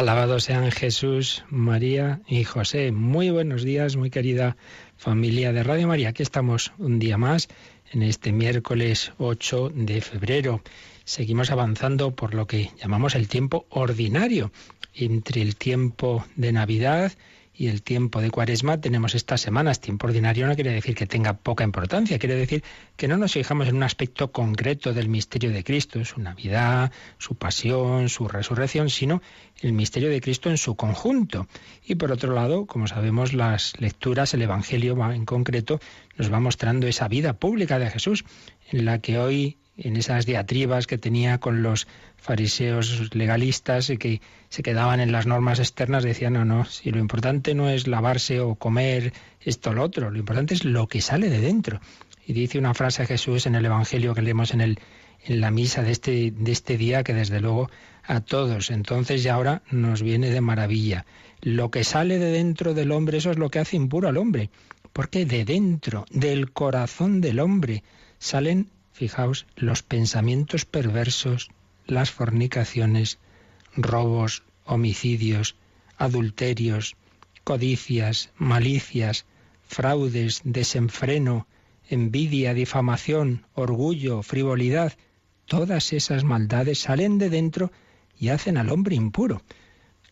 Alabados sean Jesús, María y José. Muy buenos días, muy querida familia de Radio María. Aquí estamos un día más en este miércoles 8 de febrero. Seguimos avanzando por lo que llamamos el tiempo ordinario, entre el tiempo de Navidad y el tiempo de cuaresma tenemos estas semanas. Tiempo ordinario no quiere decir que tenga poca importancia, quiere decir que no nos fijamos en un aspecto concreto del misterio de Cristo, su Navidad, su pasión, su resurrección, sino el misterio de Cristo en su conjunto. Y por otro lado, como sabemos, las lecturas, el Evangelio en concreto, nos va mostrando esa vida pública de Jesús, en la que hoy en esas diatribas que tenía con los fariseos legalistas y que se quedaban en las normas externas, decían, no, no, si lo importante no es lavarse o comer esto o lo otro, lo importante es lo que sale de dentro. Y dice una frase a Jesús en el Evangelio que leemos en, el, en la misa de este, de este día, que desde luego a todos, entonces y ahora nos viene de maravilla. Lo que sale de dentro del hombre, eso es lo que hace impuro al hombre. Porque de dentro, del corazón del hombre, salen Fijaos, los pensamientos perversos, las fornicaciones, robos, homicidios, adulterios, codicias, malicias, fraudes, desenfreno, envidia, difamación, orgullo, frivolidad, todas esas maldades salen de dentro y hacen al hombre impuro.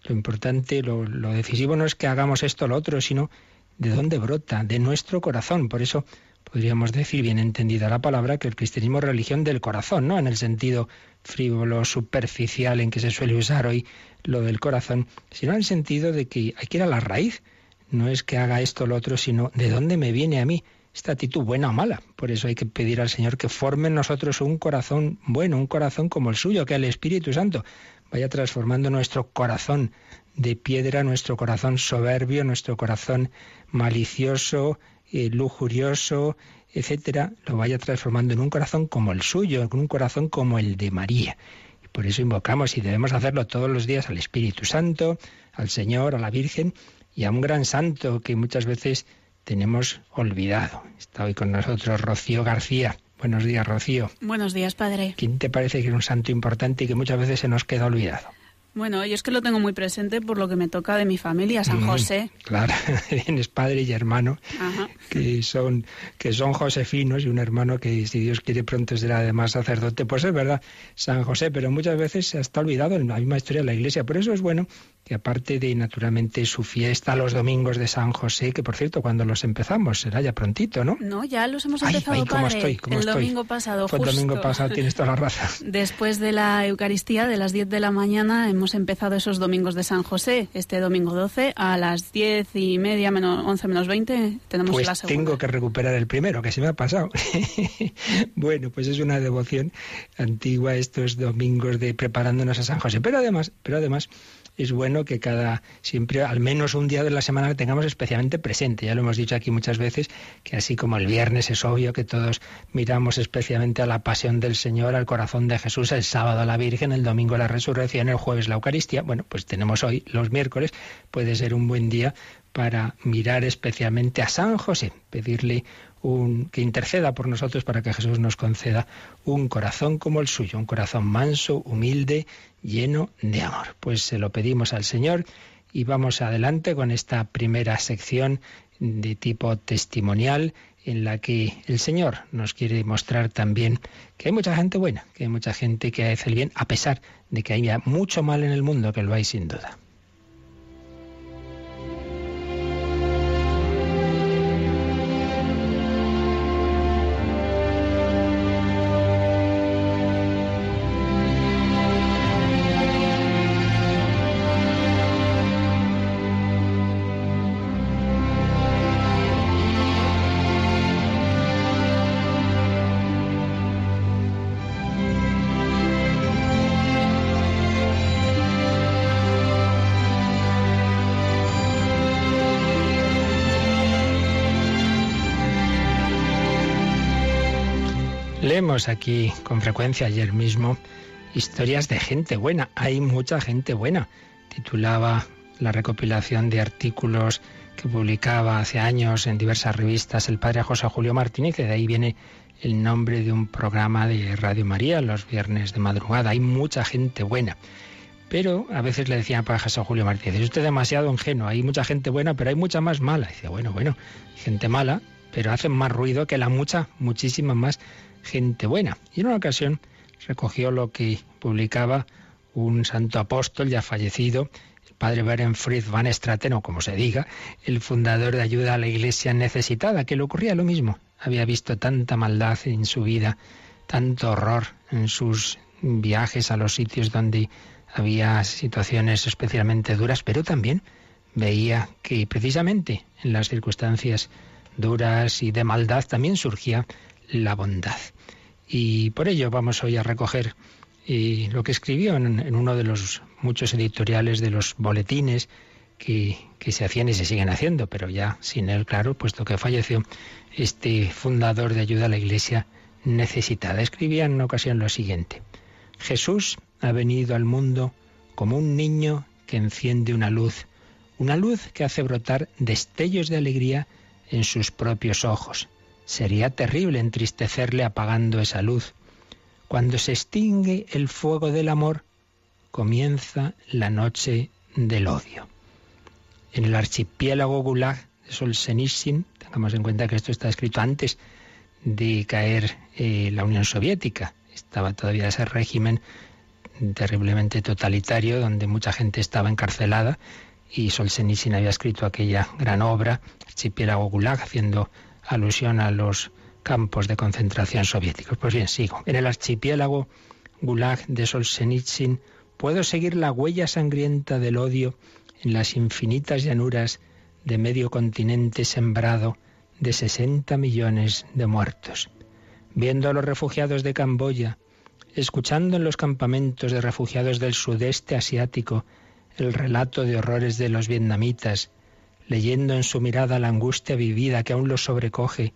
Lo importante, lo, lo decisivo no es que hagamos esto o lo otro, sino de dónde brota, de nuestro corazón. Por eso podríamos decir, bien entendida la palabra, que el cristianismo es religión del corazón, no en el sentido frívolo, superficial en que se suele usar hoy lo del corazón, sino en el sentido de que hay que ir a la raíz. No es que haga esto o lo otro, sino de dónde me viene a mí esta actitud buena o mala. Por eso hay que pedir al Señor que forme en nosotros un corazón bueno, un corazón como el suyo, que el Espíritu Santo vaya transformando nuestro corazón de piedra, nuestro corazón soberbio, nuestro corazón malicioso, eh, lujurioso, etcétera, lo vaya transformando en un corazón como el suyo, en un corazón como el de María. Y por eso invocamos y debemos hacerlo todos los días al Espíritu Santo, al Señor, a la Virgen y a un gran santo que muchas veces tenemos olvidado. Está hoy con nosotros Rocío García. Buenos días, Rocío. Buenos días, padre. ¿Quién te parece que es un santo importante y que muchas veces se nos queda olvidado? Bueno, yo es que lo tengo muy presente por lo que me toca de mi familia, San mm, José. claro, tienes padre y hermano que son que son josefinos y un hermano que si Dios quiere pronto será además sacerdote. Pues es verdad, San José, pero muchas veces se está olvidado en la misma historia de la Iglesia. Por eso es bueno que aparte de naturalmente su fiesta los domingos de San José, que por cierto cuando los empezamos será ya prontito, ¿no? No, ya los hemos empezado padre, el domingo pasado. Fue el domingo pasado, tienes toda la raza. Después de la Eucaristía de las 10 de la mañana hemos empezado esos domingos de San José. Este domingo 12 a las 10 y media, menos 11 menos 20 tenemos pues la segunda. tengo que recuperar el primero, que se me ha pasado. bueno, pues es una devoción antigua estos domingos de preparándonos a San José. Pero además, pero además es bueno que cada, siempre, al menos un día de la semana, tengamos especialmente presente. Ya lo hemos dicho aquí muchas veces, que así como el viernes es obvio que todos miramos especialmente a la pasión del Señor, al corazón de Jesús, el sábado a la Virgen, el domingo la resurrección, el jueves la Eucaristía. Bueno, pues tenemos hoy, los miércoles, puede ser un buen día para mirar especialmente a San José, pedirle un, que interceda por nosotros para que Jesús nos conceda un corazón como el suyo, un corazón manso, humilde, lleno de amor. Pues se lo pedimos al Señor y vamos adelante con esta primera sección de tipo testimonial en la que el Señor nos quiere mostrar también que hay mucha gente buena, que hay mucha gente que hace el bien, a pesar de que haya mucho mal en el mundo, que lo hay sin duda. Leemos aquí con frecuencia ayer mismo historias de gente buena. Hay mucha gente buena. Titulaba la recopilación de artículos que publicaba hace años en diversas revistas el padre José Julio Martínez, y de ahí viene el nombre de un programa de Radio María los viernes de madrugada. Hay mucha gente buena. Pero a veces le decía a José Julio Martínez, es usted demasiado ingenuo, hay mucha gente buena, pero hay mucha más mala. dice, bueno, bueno, gente mala, pero hacen más ruido que la mucha, muchísima más gente buena. Y en una ocasión recogió lo que publicaba un santo apóstol ya fallecido, el padre Berenfried van Straten, o como se diga, el fundador de ayuda a la iglesia necesitada, que le ocurría lo mismo. Había visto tanta maldad en su vida, tanto horror en sus viajes a los sitios donde había situaciones especialmente duras, pero también veía que precisamente en las circunstancias duras y de maldad también surgía la bondad. Y por ello vamos hoy a recoger eh, lo que escribió en, uno de los muchos editoriales de los boletines que, que, se hacían y se siguen haciendo, pero ya sin él, claro, puesto que falleció este fundador de ayuda a la iglesia necesitada. Escribía en una ocasión lo siguiente. Jesús ha venido al mundo como un niño que enciende una luz, una luz que hace brotar destellos de alegría en sus propios ojos. Sería terrible entristecerle apagando esa luz. Cuando se extingue el fuego del amor, comienza la noche del odio. En el archipiélago Gulag de Solzhenitsyn, tengamos en cuenta que esto está escrito antes de caer eh, la Unión Soviética, estaba todavía ese régimen terriblemente totalitario donde mucha gente estaba encarcelada y Solzhenitsyn había escrito aquella gran obra, Archipiélago Gulag, haciendo alusión a los campos de concentración soviéticos. Pues bien, sigo. En el archipiélago Gulag de Solzhenitsyn puedo seguir la huella sangrienta del odio en las infinitas llanuras de medio continente sembrado de 60 millones de muertos. Viendo a los refugiados de Camboya, escuchando en los campamentos de refugiados del sudeste asiático el relato de horrores de los vietnamitas, leyendo en su mirada la angustia vivida que aún los sobrecoge,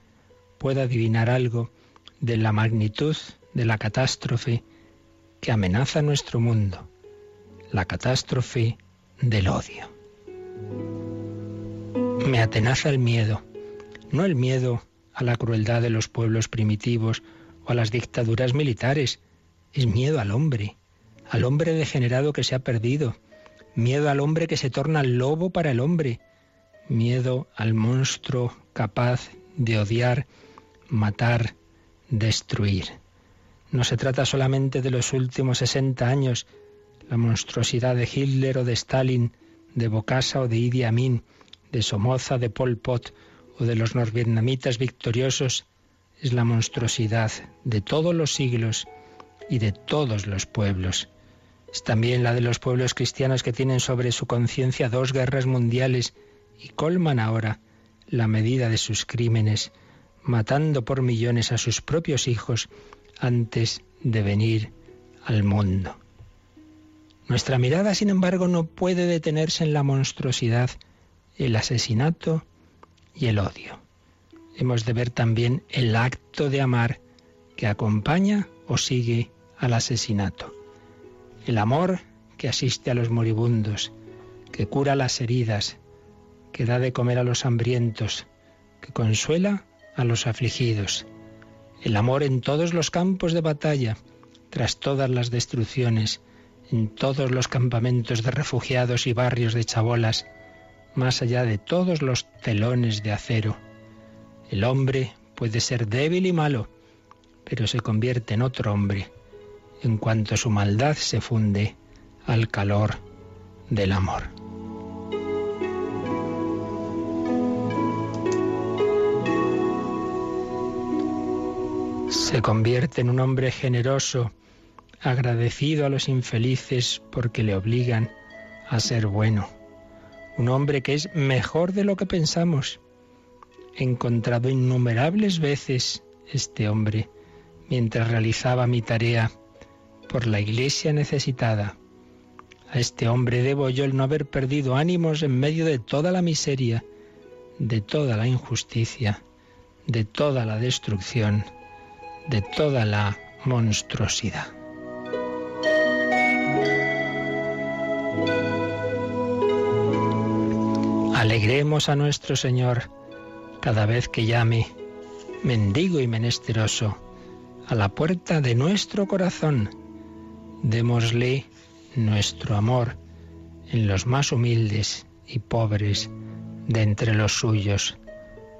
pueda adivinar algo de la magnitud de la catástrofe que amenaza nuestro mundo, la catástrofe del odio. Me atenaza el miedo, no el miedo a la crueldad de los pueblos primitivos o a las dictaduras militares, es miedo al hombre, al hombre degenerado que se ha perdido, miedo al hombre que se torna lobo para el hombre, miedo al monstruo capaz de odiar, matar, destruir. No se trata solamente de los últimos 60 años, la monstruosidad de Hitler o de Stalin, de Bokassa o de Idi Amin, de Somoza, de Pol Pot o de los norvietnamitas victoriosos, es la monstruosidad de todos los siglos y de todos los pueblos. Es también la de los pueblos cristianos que tienen sobre su conciencia dos guerras mundiales y colman ahora la medida de sus crímenes, matando por millones a sus propios hijos antes de venir al mundo. Nuestra mirada, sin embargo, no puede detenerse en la monstruosidad, el asesinato y el odio. Hemos de ver también el acto de amar que acompaña o sigue al asesinato. El amor que asiste a los moribundos, que cura las heridas, que da de comer a los hambrientos, que consuela a los afligidos. El amor en todos los campos de batalla, tras todas las destrucciones, en todos los campamentos de refugiados y barrios de chabolas, más allá de todos los telones de acero. El hombre puede ser débil y malo, pero se convierte en otro hombre en cuanto su maldad se funde al calor del amor. Se convierte en un hombre generoso, agradecido a los infelices porque le obligan a ser bueno. Un hombre que es mejor de lo que pensamos. He encontrado innumerables veces este hombre mientras realizaba mi tarea por la iglesia necesitada. A este hombre debo yo el no haber perdido ánimos en medio de toda la miseria, de toda la injusticia, de toda la destrucción, de toda la monstruosidad. Alegremos a nuestro Señor cada vez que llame, mendigo y menesteroso, a la puerta de nuestro corazón. Démosle nuestro amor en los más humildes y pobres de entre los suyos.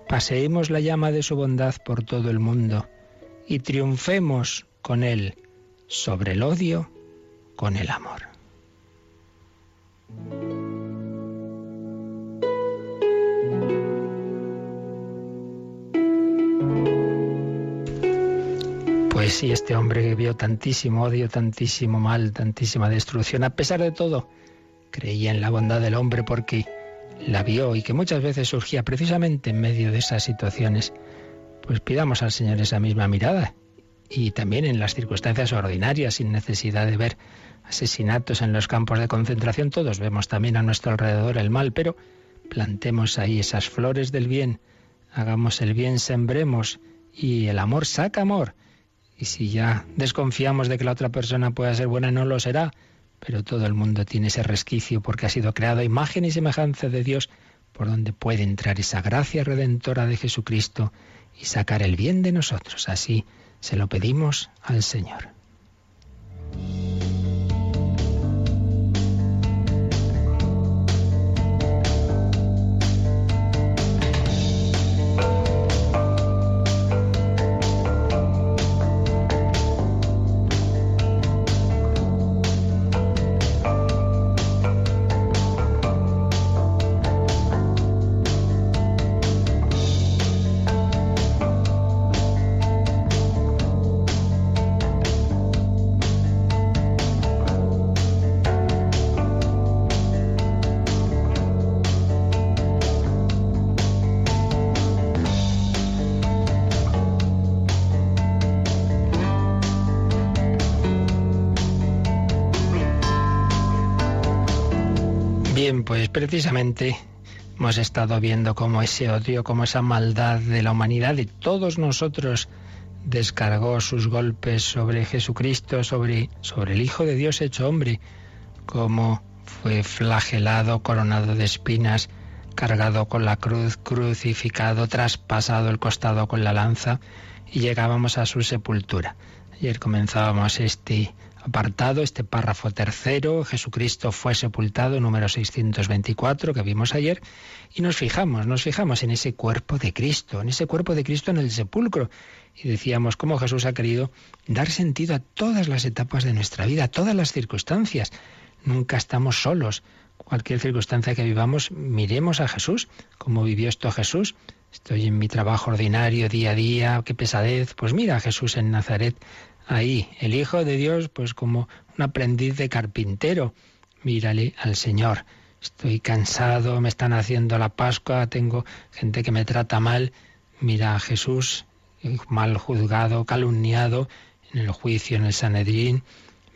Paseemos la llama de su bondad por todo el mundo y triunfemos con él sobre el odio con el amor. Pues sí, este hombre que vio tantísimo odio, tantísimo mal, tantísima destrucción, a pesar de todo, creía en la bondad del hombre porque la vio y que muchas veces surgía precisamente en medio de esas situaciones. Pues pidamos al Señor esa misma mirada y también en las circunstancias ordinarias, sin necesidad de ver asesinatos en los campos de concentración. Todos vemos también a nuestro alrededor el mal, pero plantemos ahí esas flores del bien, hagamos el bien, sembremos y el amor saca amor. Y si ya desconfiamos de que la otra persona pueda ser buena, no lo será. Pero todo el mundo tiene ese resquicio porque ha sido creado a imagen y semejanza de Dios, por donde puede entrar esa gracia redentora de Jesucristo y sacar el bien de nosotros. Así se lo pedimos al Señor. Pues precisamente hemos estado viendo cómo ese odio, cómo esa maldad de la humanidad, de todos nosotros, descargó sus golpes sobre Jesucristo, sobre, sobre el Hijo de Dios hecho hombre, cómo fue flagelado, coronado de espinas, cargado con la cruz, crucificado, traspasado el costado con la lanza, y llegábamos a su sepultura. Ayer comenzábamos este apartado, este párrafo tercero, Jesucristo fue sepultado, número 624, que vimos ayer, y nos fijamos, nos fijamos en ese cuerpo de Cristo, en ese cuerpo de Cristo en el sepulcro. Y decíamos cómo Jesús ha querido dar sentido a todas las etapas de nuestra vida, a todas las circunstancias. Nunca estamos solos. Cualquier circunstancia que vivamos, miremos a Jesús, cómo vivió esto Jesús. Estoy en mi trabajo ordinario día a día, qué pesadez. Pues mira Jesús en Nazaret, ahí, el Hijo de Dios, pues como un aprendiz de carpintero. Mírale al Señor. Estoy cansado, me están haciendo la Pascua, tengo gente que me trata mal. Mira a Jesús, mal juzgado, calumniado en el juicio en el Sanedrín.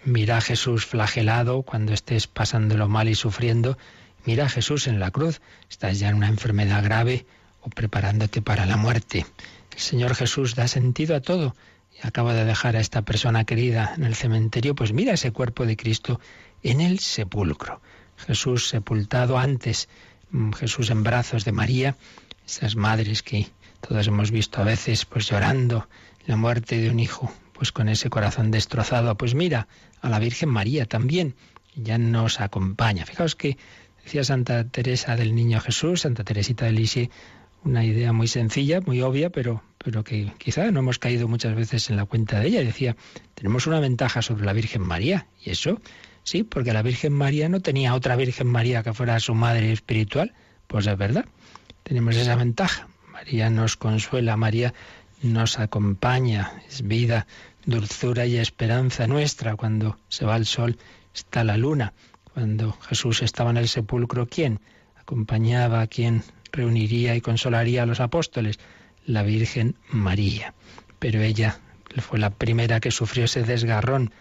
Mira a Jesús flagelado cuando estés pasándolo mal y sufriendo. Mira a Jesús en la cruz, estás ya en una enfermedad grave o preparándote para la muerte. El Señor Jesús da sentido a todo y acaba de dejar a esta persona querida en el cementerio, pues mira ese cuerpo de Cristo en el sepulcro. Jesús sepultado antes, mm, Jesús en brazos de María, esas madres que todos hemos visto a veces pues llorando la muerte de un hijo, pues con ese corazón destrozado, pues mira a la Virgen María también, ya nos acompaña. Fijaos que decía Santa Teresa del Niño Jesús, Santa Teresita de Lisieux, una idea muy sencilla, muy obvia, pero, pero que quizá no hemos caído muchas veces en la cuenta de ella. Decía, tenemos una ventaja sobre la Virgen María. ¿Y eso? Sí, porque la Virgen María no tenía otra Virgen María que fuera su madre espiritual. Pues es verdad, tenemos esa ventaja. María nos consuela, María nos acompaña, es vida, dulzura y esperanza nuestra. Cuando se va el sol está la luna. Cuando Jesús estaba en el sepulcro, ¿quién acompañaba a quien reuniría y consolaría a los apóstoles, la Virgen María. Pero ella fue la primera que sufrió ese desgarrón,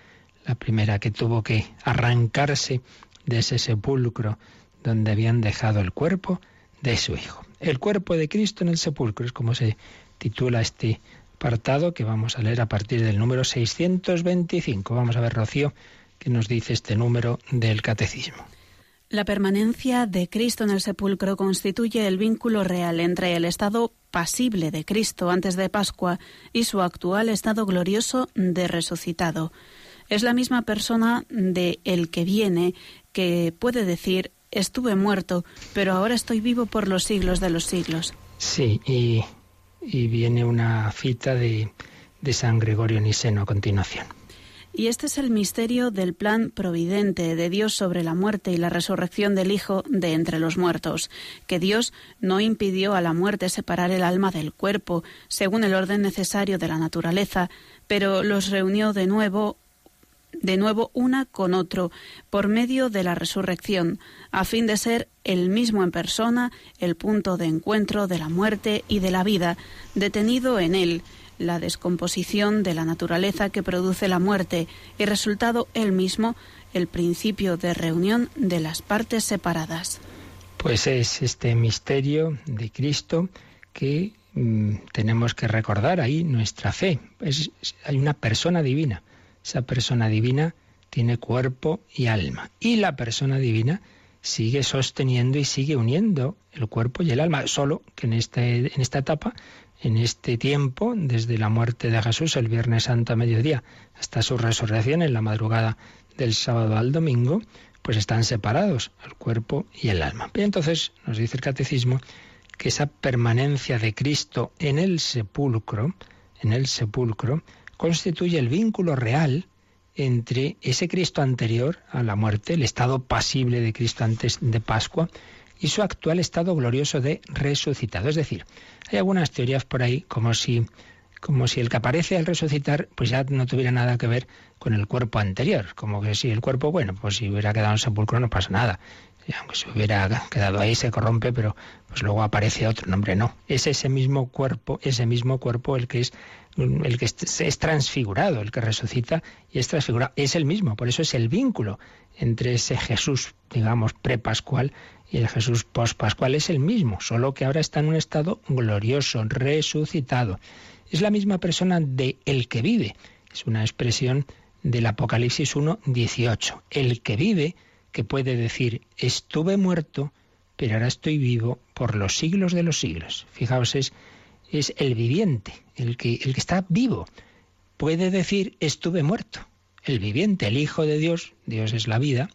la primera que tuvo que arrancarse de ese sepulcro donde habían dejado el cuerpo de su hijo. El cuerpo de Cristo en el sepulcro es como se titula este apartado que vamos a leer a partir del número 625. Vamos a ver, Rocío, qué nos dice este número del catecismo. La permanencia de Cristo en el sepulcro constituye el vínculo real entre el estado pasible de Cristo antes de Pascua y su actual estado glorioso de resucitado. Es la misma persona de el que viene que puede decir estuve muerto, pero ahora estoy vivo por los siglos de los siglos. Sí, y, viene una cita de, de San Gregorio Niseno a continuación. Y este es el misterio del plan providente de Dios sobre la muerte y la resurrección del Hijo de entre los muertos, que Dios no impidió a la muerte separar el alma del cuerpo, según el orden necesario de la naturaleza, pero los reunió de nuevo de nuevo una con otro por medio de la resurrección, a fin de ser el mismo en persona el punto de encuentro de la muerte y de la vida, detenido en él, la descomposición de la naturaleza que produce la muerte y resultado él mismo el principio de reunión de las partes separadas. Pues es este misterio de Cristo que mm, tenemos que recordar ahí nuestra fe. hay una persona divina. Esa persona divina tiene cuerpo y alma. Y la persona divina sigue sosteniendo y sigue uniendo el cuerpo y el alma, solo que en, este, en esta etapa en este tiempo, desde la muerte de Jesús el Viernes Santo a mediodía hasta su resurrección en la madrugada del sábado al domingo, pues están separados el cuerpo y el alma. Y entonces nos dice el catecismo que esa permanencia de Cristo en el sepulcro, en el sepulcro, constituye el vínculo real entre ese Cristo anterior a la muerte, el estado pasible de Cristo antes de Pascua, y su actual estado glorioso de resucitado. Es decir, hay algunas teorías por ahí como si como si el que aparece al resucitar pues ya no tuviera nada que ver con el cuerpo anterior, como que si el cuerpo, bueno, pues si hubiera quedado en sepulcro no pasa nada. aunque se hubiera quedado ahí se corrompe, pero pues luego aparece otro. nombre no. Es ese mismo cuerpo, ese mismo cuerpo el que es el que es transfigurado, el que resucita y es transfigurado. Es el mismo, por eso es el vínculo entre ese Jesús, digamos, prepascual y el Jesús pospascual es el mismo, solo que ahora está en un estado glorioso, resucitado. Es la misma persona de el que vive. Es una expresión del Apocalipsis 1, 18. El que vive, que puede decir, estuve muerto, pero ahora estoy vivo por los siglos de los siglos. Fijaos, es, el viviente, el que, el que está vivo. Puede decir, estuve muerto. El viviente, el Hijo de Dios, Dios es la vida,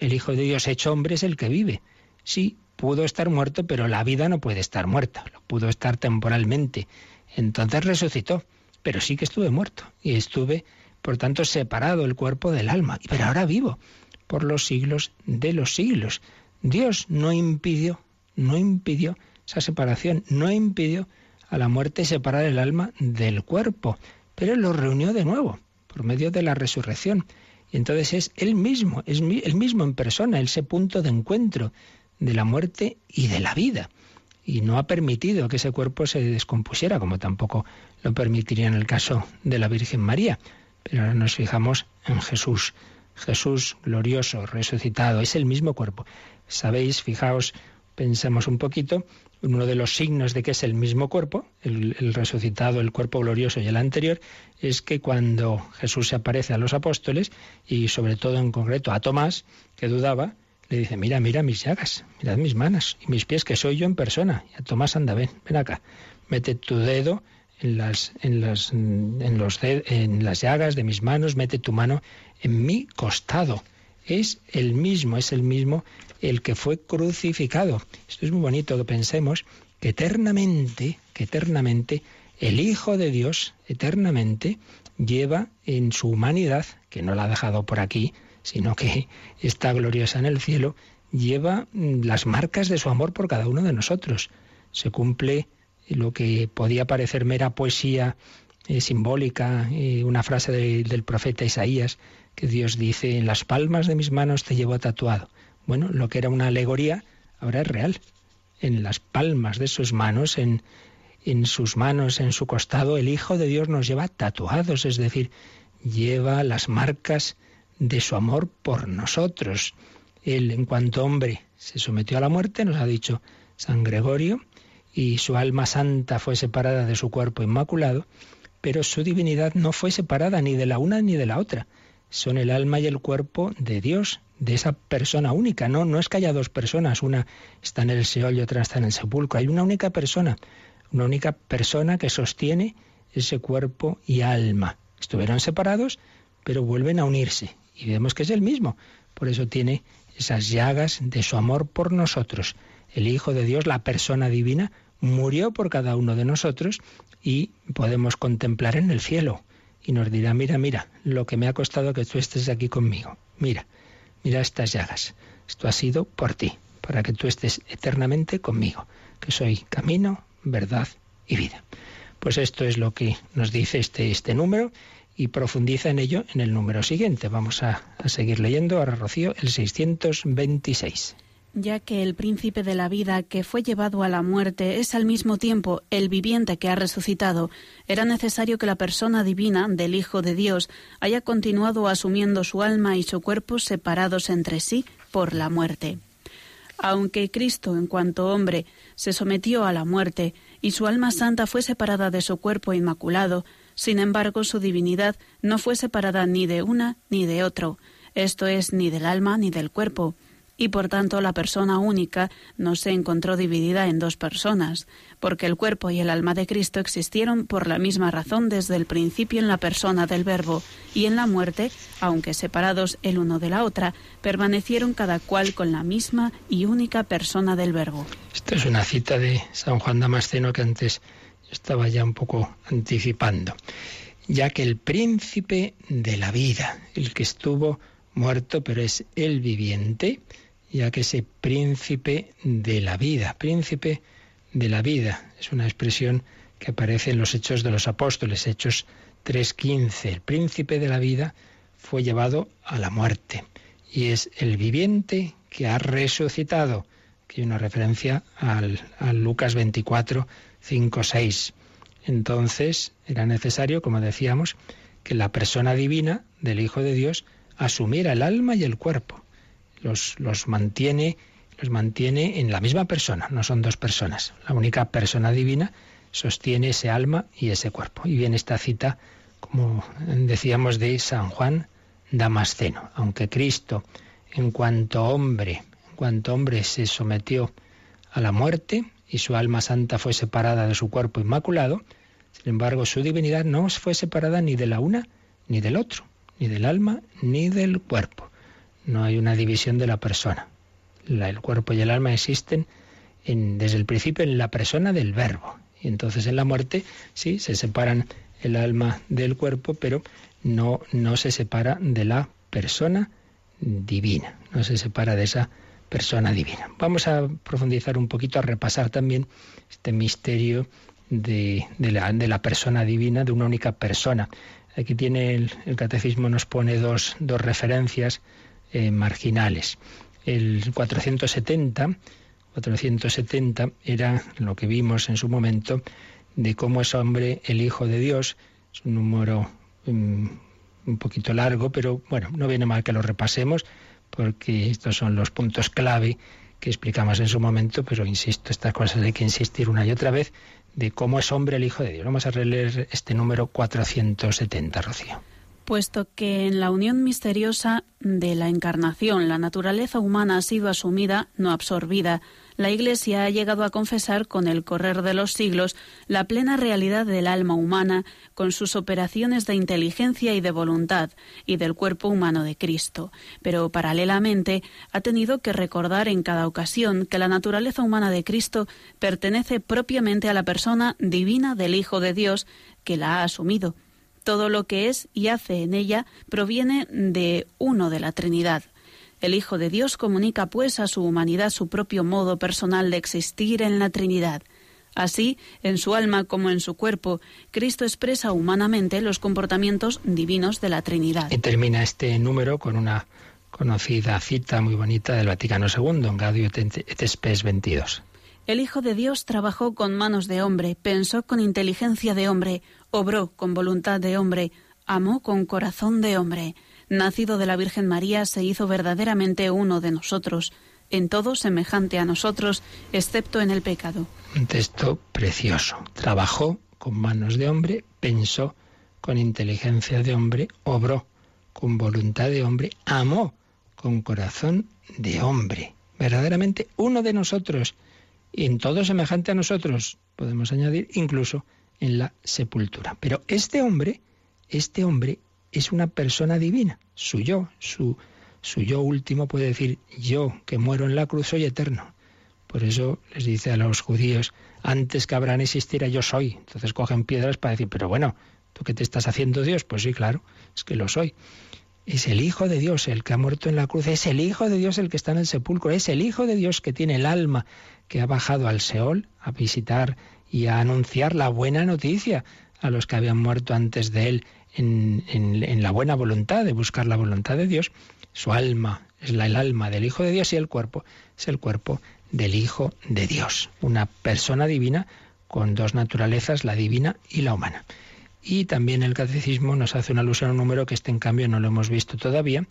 el Hijo de Dios hecho hombre es el que vive. Sí, pudo estar muerto, pero la vida no puede estar muerta, pudo estar temporalmente. Entonces resucitó, pero sí que estuve muerto y estuve, por tanto, separado el cuerpo del alma, pero ahora vivo por los siglos de los siglos. Dios no impidió, no impidió esa separación, no impidió a la muerte separar el alma del cuerpo, pero lo reunió de nuevo por medio de la resurrección. Y entonces es él mismo, es el mismo en persona, ese punto de encuentro de la muerte y de la vida. Y no ha permitido que ese cuerpo se descompusiera, como tampoco lo permitiría en el caso de la Virgen María. Pero ahora nos fijamos en Jesús. Jesús glorioso, resucitado, es el mismo cuerpo. Sabéis, fijaos, pensemos un poquito, uno de los signos de que es el mismo cuerpo, el, el, resucitado, el cuerpo glorioso y el anterior, es que cuando Jesús se aparece a los apóstoles, y sobre todo en concreto a Tomás, que dudaba, dice, mira, mira mis llagas, mirad mis manos y mis pies, que soy yo en persona. Y a Tomás, anda, ven, ven acá, mete tu dedo en las, en las, en los en las llagas de mis manos, mete tu mano en mi costado. Es el mismo, es el mismo el que fue crucificado. Esto es muy bonito que pensemos que eternamente, que eternamente, el Hijo de Dios, eternamente, lleva en su humanidad, que no la ha dejado por aquí, sino que está gloriosa en el cielo, lleva mm, las marcas de su amor por cada uno de nosotros. Se cumple lo que podía parecer mera poesía eh, simbólica, eh, una frase del profeta Isaías, que Dios dice, en las palmas de mis manos te llevo tatuado. Bueno, lo que era una alegoría ahora es real. En las palmas de sus manos, en, en sus manos, en su costado, el Hijo de Dios nos lleva tatuados, es decir, lleva las marcas de su amor por nosotros. Él, en cuanto hombre, se sometió a la muerte, nos ha dicho San Gregorio, y su alma santa fue separada de su cuerpo inmaculado, pero su divinidad no fue separada ni de la una ni de la otra. Son el alma y el cuerpo de Dios, de esa persona única. No, no es que haya dos personas, una está en el Seol y otra está en el sepulcro. Hay una única persona, una única persona que sostiene ese cuerpo y alma. Estuvieron separados, pero vuelven a unirse. Y vemos que es el mismo. Por eso tiene esas llagas de su amor por nosotros. El Hijo de Dios, la persona divina, murió por cada uno de nosotros y podemos contemplar en el cielo. Y nos dirá, mira, mira, lo que me ha costado que tú estés aquí conmigo. Mira, mira estas llagas. Esto ha sido por ti, para que tú estés eternamente conmigo, que soy camino, verdad y vida. Pues esto es lo que nos dice este, este número y profundiza en ello en el número siguiente. Vamos a, a seguir leyendo ahora, Rocío, el 626 ya que el príncipe de la vida que fue llevado a la muerte es al mismo tiempo el viviente que ha resucitado, era necesario que la persona divina del Hijo de Dios haya continuado asumiendo su alma y su cuerpo separados entre sí por la muerte. Aunque Cristo, en cuanto hombre, se sometió a la muerte y su alma santa fue separada de su cuerpo inmaculado, sin embargo su divinidad no fue separada ni de una ni de otro, esto es, ni del alma ni del cuerpo, y por tanto la persona única no se encontró dividida en dos personas, porque el cuerpo y el alma de Cristo existieron por la misma razón desde el principio en la persona del Verbo, y en la muerte, aunque separados el uno de la otra, permanecieron cada cual con la misma y única persona del Verbo. Esta es una cita de San Juan Damasceno que antes estaba ya un poco anticipando, ya que el príncipe de la vida, el que estuvo muerto pero es el viviente, ya que ese príncipe de la vida, príncipe de la vida, es una expresión que aparece en los Hechos de los Apóstoles, Hechos 3.15. El príncipe de la vida fue llevado a la muerte y es el viviente que ha resucitado, que hay una referencia al, Lucas 24, 5, 6. Entonces era necesario, como decíamos, que la persona divina del Hijo de Dios asumiera el alma y el cuerpo los, los mantiene los mantiene en la misma persona, no son dos personas. La única persona divina sostiene ese alma y ese cuerpo. Y viene esta cita, como decíamos, de San Juan Damasceno. Aunque Cristo, en cuanto hombre, en cuanto hombre se sometió a la muerte y su alma santa fue separada de su cuerpo inmaculado, sin embargo su divinidad no fue separada ni de la una ni del otro, ni del alma ni del cuerpo no hay una división de la persona. el cuerpo y el alma existen desde el principio en la persona del verbo. Y entonces en la muerte sí se separan el alma del cuerpo, pero no, no se separa de la persona divina, no se separa de esa persona divina. Vamos a profundizar un poquito, a repasar también este misterio de, la, persona divina, de una única persona. Aquí tiene el, el catecismo, nos pone dos, dos referencias eh, marginales. El 470, 470 era lo que vimos en su momento de cómo es hombre el Hijo de Dios. Es un número mm, un poquito largo, pero bueno, no viene mal que lo repasemos porque estos son los puntos clave que explicamos en su momento, pero insisto, estas cosas hay que insistir una y otra vez de cómo es hombre el Hijo de Dios. Vamos a releer este número 470, Rocío puesto que en la unión misteriosa de la encarnación la naturaleza humana ha sido asumida, no absorbida, la Iglesia ha llegado a confesar con el correr de los siglos la plena realidad del alma humana, con sus operaciones de inteligencia y de voluntad, y del cuerpo humano de Cristo. Pero paralelamente ha tenido que recordar en cada ocasión que la naturaleza humana de Cristo pertenece propiamente a la persona divina del Hijo de Dios, que la ha asumido todo lo que es y hace en ella proviene de uno de la Trinidad. El Hijo de Dios comunica pues a su humanidad su propio modo personal de existir en la Trinidad. Así, en su alma como en su cuerpo, Cristo expresa humanamente los comportamientos divinos de la Trinidad. Y termina este número con una conocida cita muy bonita del Vaticano II, en Gaudium et Spes 22. El Hijo de Dios trabajó con manos de hombre, pensó con inteligencia de hombre, obró con voluntad de hombre, amó con corazón de hombre. Nacido de la Virgen María, se hizo verdaderamente uno de nosotros. en todo semejante a nosotros, excepto en el pecado. Un texto precioso. Trabajó con manos de hombre, pensó con inteligencia de hombre, obró con voluntad de hombre, amó con corazón de hombre. Verdaderamente uno de nosotros, y en todo semejante a nosotros, podemos añadir incluso en la sepultura. Pero este hombre, este hombre es una persona divina, su yo, su, su yo último puede decir, yo que muero en la cruz soy eterno. Por eso les dice a los judíos, antes que Abraham existiera yo soy. Entonces cogen piedras para decir, pero bueno, ¿tú qué te estás haciendo Dios? Pues sí, claro, es que lo soy. Es el Hijo de Dios el que ha muerto en la cruz, es el Hijo de Dios el que está en el sepulcro, es el Hijo de Dios que tiene el alma, que ha bajado al Seol a visitar y a anunciar la buena noticia a los que habían muerto antes de él en, la buena voluntad de buscar la voluntad de Dios. Su alma es la, el alma del Hijo de Dios y el cuerpo es el cuerpo del Hijo de Dios, una persona divina con dos naturalezas, la divina y la humana. Y también el catecismo nos hace una alusión a un número que este en cambio no lo hemos visto todavía,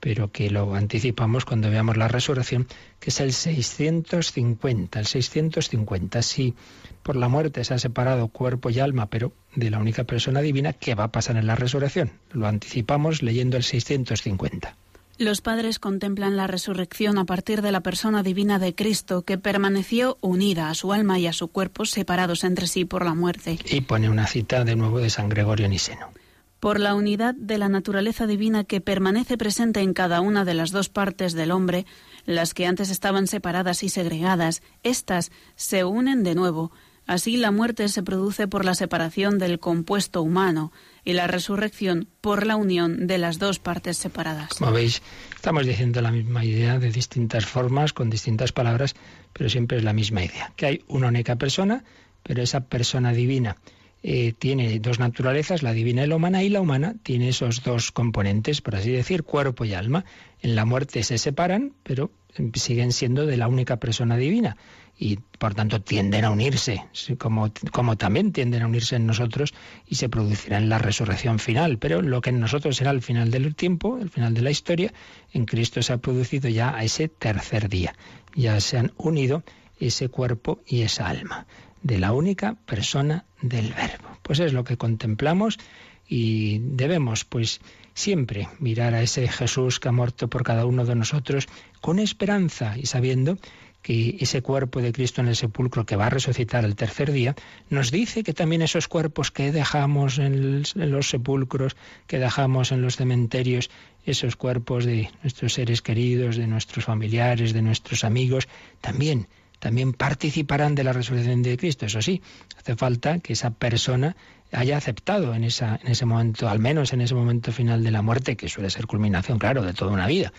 pero que lo anticipamos cuando veamos la resurrección, que es el 650. El 650, si por la muerte se ha separado cuerpo y alma, pero de la única persona divina, ¿qué va a pasar en la resurrección? Lo anticipamos leyendo el 650. Los padres contemplan la resurrección a partir de la persona divina de Cristo, que permaneció unida a su alma y a su cuerpo, separados entre sí por la muerte. Y pone una cita de nuevo de San Gregorio Niseno. Por la unidad de la naturaleza divina que permanece presente en cada una de las dos partes del hombre, las que antes estaban separadas y segregadas, éstas se unen de nuevo. Así la muerte se produce por la separación del compuesto humano, y la resurrección por la unión de las dos partes separadas. Como veis, estamos diciendo la misma idea de distintas formas, con distintas palabras, pero siempre es la misma idea, que hay una única persona, pero esa persona divina eh, tiene dos naturalezas, la divina y la humana, y la humana tiene esos dos componentes, por así decir, cuerpo y alma. En la muerte se separan, pero siguen siendo de la única persona divina y por tanto tienden a unirse, como, como también tienden a unirse en nosotros y se producirá en la resurrección final. Pero lo que en nosotros será el final del tiempo, el final de la historia, en Cristo se ha producido ya a ese tercer día. Ya se han unido ese cuerpo y esa alma de la única persona del Verbo. Pues es lo que contemplamos y debemos pues siempre mirar a ese Jesús que ha muerto por cada uno de nosotros con esperanza y sabiendo que ese cuerpo de Cristo en el sepulcro que va a resucitar el tercer día, nos dice que también esos cuerpos que dejamos en, los sepulcros, que dejamos en los cementerios, esos cuerpos de nuestros seres queridos, de nuestros familiares, de nuestros amigos, también también participarán de la resurrección de Cristo. Eso sí, hace falta que esa persona haya aceptado en, esa, en ese momento, al menos en ese momento final de la muerte, que suele ser culminación, claro, de toda una vida,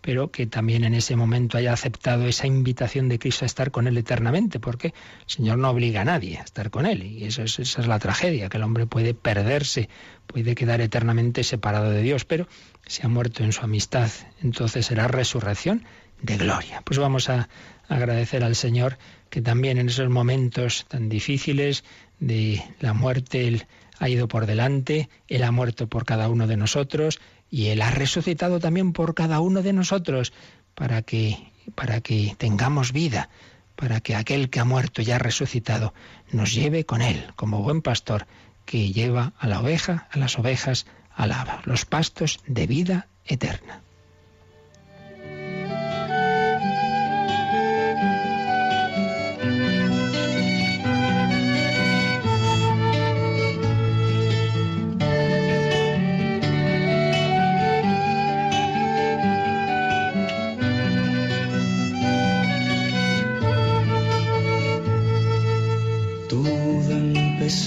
pero que también en ese momento haya aceptado esa invitación de Cristo a estar con Él eternamente, porque el Señor no obliga a nadie a estar con Él, y eso esa es la tragedia, que el hombre puede perderse, puede quedar eternamente separado de Dios, pero si ha muerto en su amistad, entonces será resurrección de gloria. Pues vamos a agradecer al Señor que también en esos momentos tan difíciles de la muerte, Él ha ido por delante, Él ha muerto por cada uno de nosotros, y Él ha resucitado también por cada uno de nosotros para que, para que tengamos vida, para que aquel que ha muerto y ha resucitado nos lleve con Él, como buen pastor que lleva a la oveja, a las ovejas, a los pastos de vida eterna.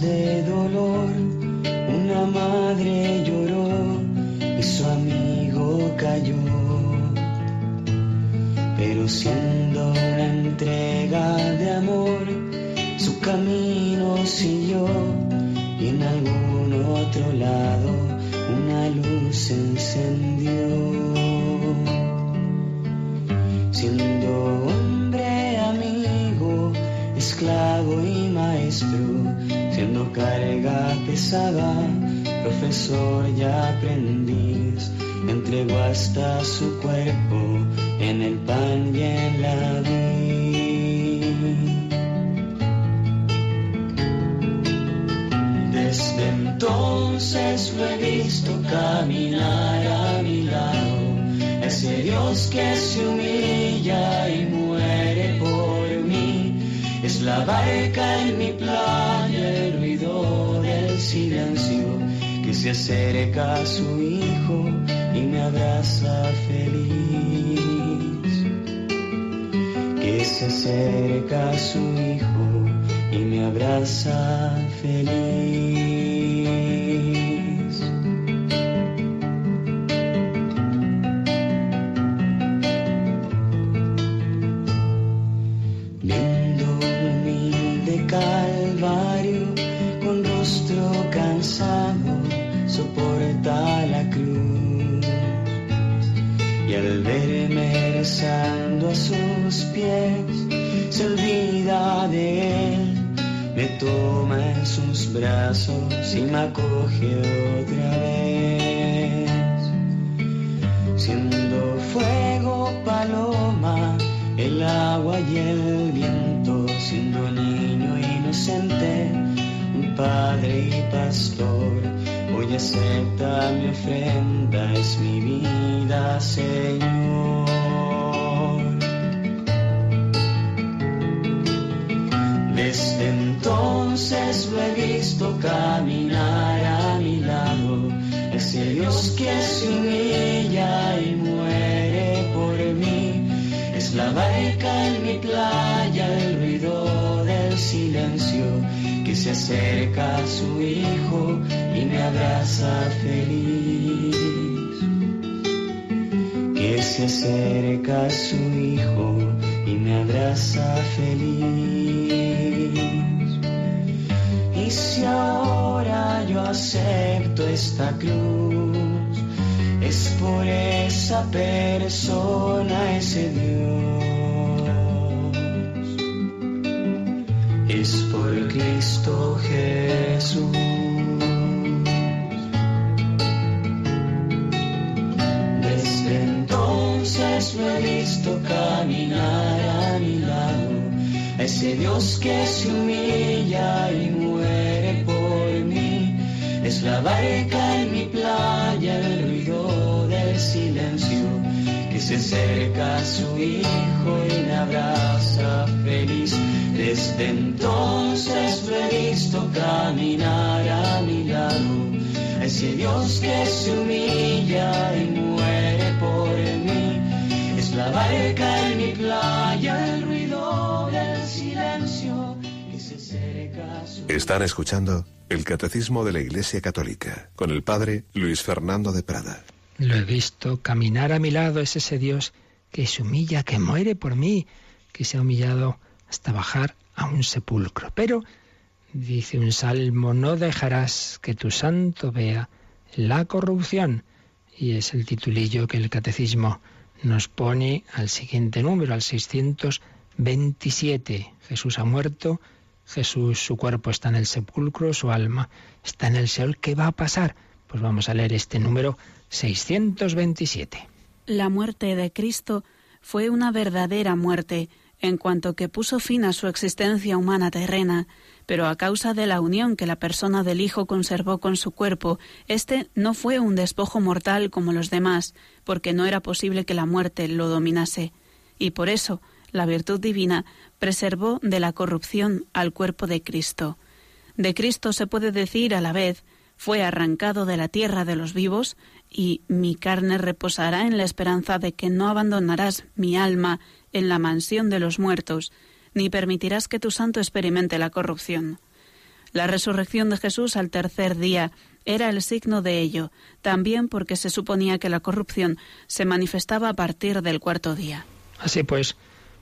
de dolor. Una madre lloró y su amigo cayó. Pero siendo una entrega de amor, su camino siguió y en algún otro lado una luz se encendió. Siendo hombre amigo, esclavo y maestro carga pesada, profesor y aprendiz, entregó hasta su cuerpo en el pan y en la. Desde entonces lo he visto caminar a mi lado, ese Dios que se humilla y muere por mí, es la barca en mi playa, se acerca a su hijo y me abraza feliz. Que se acerca a su hijo y me abraza feliz. Brazos y me acoge otra vez. Siendo fuego, paloma, el agua y el viento, siendo niño inocente, un padre y pastor. Hoy acepta mi ofrenda, es mi vida, Señor. Acerca su hijo y me abraza feliz. Que se acerca a su hijo y me abraza feliz. Y si ahora yo acepto esta cruz, es por esa persona, ese Dios. Es por Cristo ese Dios que se humilla y muere por mí. Es la barca en mi playa, el ruido del silencio que se acerca a su hijo y me abraza feliz. Desde entonces lo caminar a mi lado, ese Dios que se humilla y muere por mí. Es la barca Están escuchando el Catecismo de la Iglesia Católica con el Padre Luis Fernando de Prada. Lo he visto caminar a mi lado, es ese Dios que se humilla, que muere por mí, que se ha humillado hasta bajar a un sepulcro. Pero, dice un salmo, no dejarás que tu santo vea la corrupción. Y es el titulillo que el catecismo nos pone al siguiente número, al 627. Jesús ha muerto, Jesús, su cuerpo está en el sepulcro, su alma está en el Seol. ¿Qué va a pasar? Pues vamos a leer este número 627. La muerte de Cristo fue una verdadera muerte, en cuanto que puso fin a su existencia humana terrena, pero a causa de la unión que la persona del Hijo conservó con su cuerpo, este no fue un despojo mortal como los demás, porque no era posible que la muerte lo dominase, y por eso la virtud divina preservó de la corrupción al cuerpo de Cristo. De Cristo se puede decir a la vez, fue arrancado de la tierra de los vivos, y mi carne reposará en la esperanza de que no abandonarás mi alma en la mansión de los muertos, ni permitirás que tu santo experimente la corrupción. La resurrección de Jesús al tercer día era el signo de ello, también porque se suponía que la corrupción se manifestaba a partir del cuarto día. Así pues,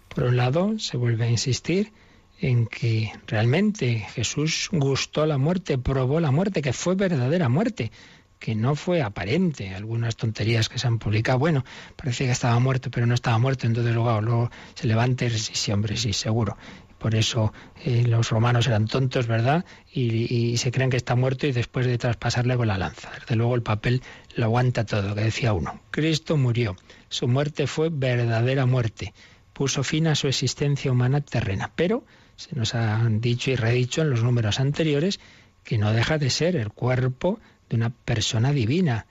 Por un lado, se vuelve a insistir en que realmente Jesús gustó la muerte, probó la muerte, que fue verdadera muerte, que no fue aparente. Algunas tonterías que se han publicado, bueno, parece que estaba muerto, pero no estaba muerto, entonces luego, luego se levanta y sí, sí, hombre, sí, seguro. Por eso eh, los romanos eran tontos, ¿verdad? Y, y, se creen que está muerto y después de traspasarle con la lanza. Desde luego el papel lo aguanta todo, que decía uno. Cristo murió. Su muerte fue verdadera muerte. Puso fin a su existencia humana terrena. Pero se nos ha dicho y redicho en los números anteriores que no deja de ser el cuerpo de una persona divina,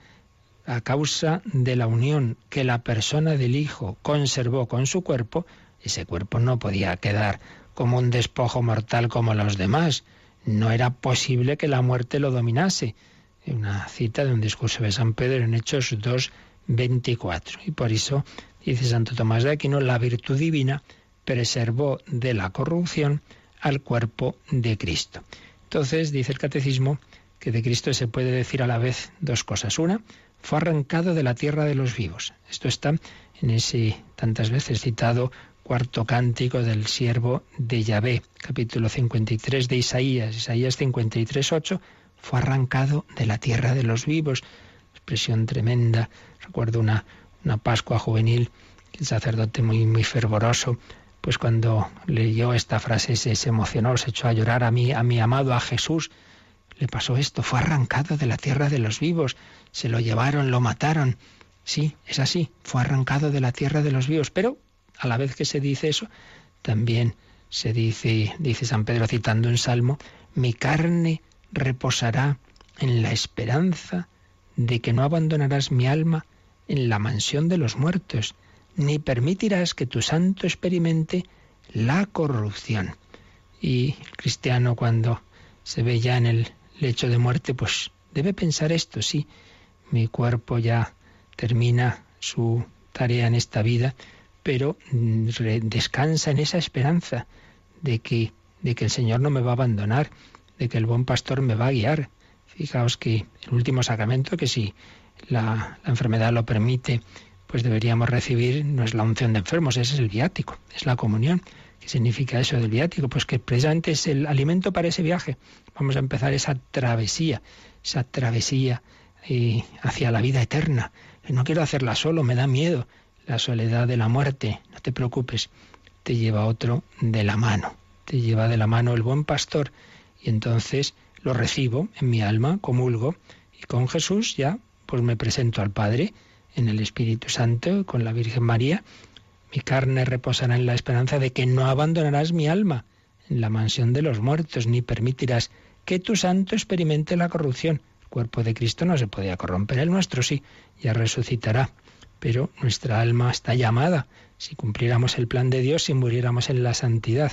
a causa de la unión que la persona del Hijo conservó con su cuerpo, ese cuerpo no podía quedar como un despojo mortal como los demás. No era posible que la muerte lo dominase. Una cita de un discurso de San Pedro en Hechos 2, 24. Y por eso, dice Santo Tomás de Aquino, la virtud divina preservó de la corrupción al cuerpo de Cristo. Entonces, dice el catecismo, que de Cristo se puede decir a la vez dos cosas. Una, fue arrancado de la tierra de los vivos. Esto está en ese tantas veces citado cuarto cántico del siervo de Yahvé, capítulo 53 de Isaías, Isaías 53, 8, fue arrancado de la tierra de los vivos. Expresión tremenda. Recuerdo una, una Pascua juvenil, el sacerdote muy, muy fervoroso, pues cuando leyó esta frase se, se emocionó, se echó a llorar a mí, a mi amado, a Jesús, le pasó esto, fue arrancado de la tierra de los vivos, se lo llevaron, lo mataron. Sí, es así, fue arrancado de la tierra de los vivos, pero a la vez que se dice eso, también se dice, dice San Pedro citando un salmo, mi carne reposará en la esperanza de que no abandonarás mi alma en la mansión de los muertos, ni permitirás que tu santo experimente la corrupción. Y el cristiano cuando se ve ya en el lecho de muerte, pues debe pensar esto, sí, mi cuerpo ya termina su tarea en esta vida, pero mm, descansa en esa esperanza de que, de que el Señor no me va a abandonar, de que el buen pastor me va a guiar. Fijaos que el último sacramento, que si la, la enfermedad lo permite, pues deberíamos recibir, no es la unción de enfermos, ese es el viático, es la comunión. ¿Qué significa eso del viático? Pues que precisamente es el alimento para ese viaje. Vamos a empezar esa travesía, esa travesía eh, hacia la vida eterna. No quiero hacerla solo, me da miedo. La soledad de la muerte, no te preocupes, te lleva otro de la mano. Te lleva de la mano el buen pastor y entonces lo recibo en mi alma, comulgo y con Jesús ya pues me presento al Padre en el Espíritu Santo, con la Virgen María mi carne reposará en la esperanza de que no abandonarás mi alma en la mansión de los muertos, ni permitirás que tu santo experimente la corrupción. El cuerpo de Cristo no se podía corromper, el nuestro sí, ya resucitará. Pero nuestra alma está llamada, si cumpliéramos el plan de Dios, si muriéramos en la santidad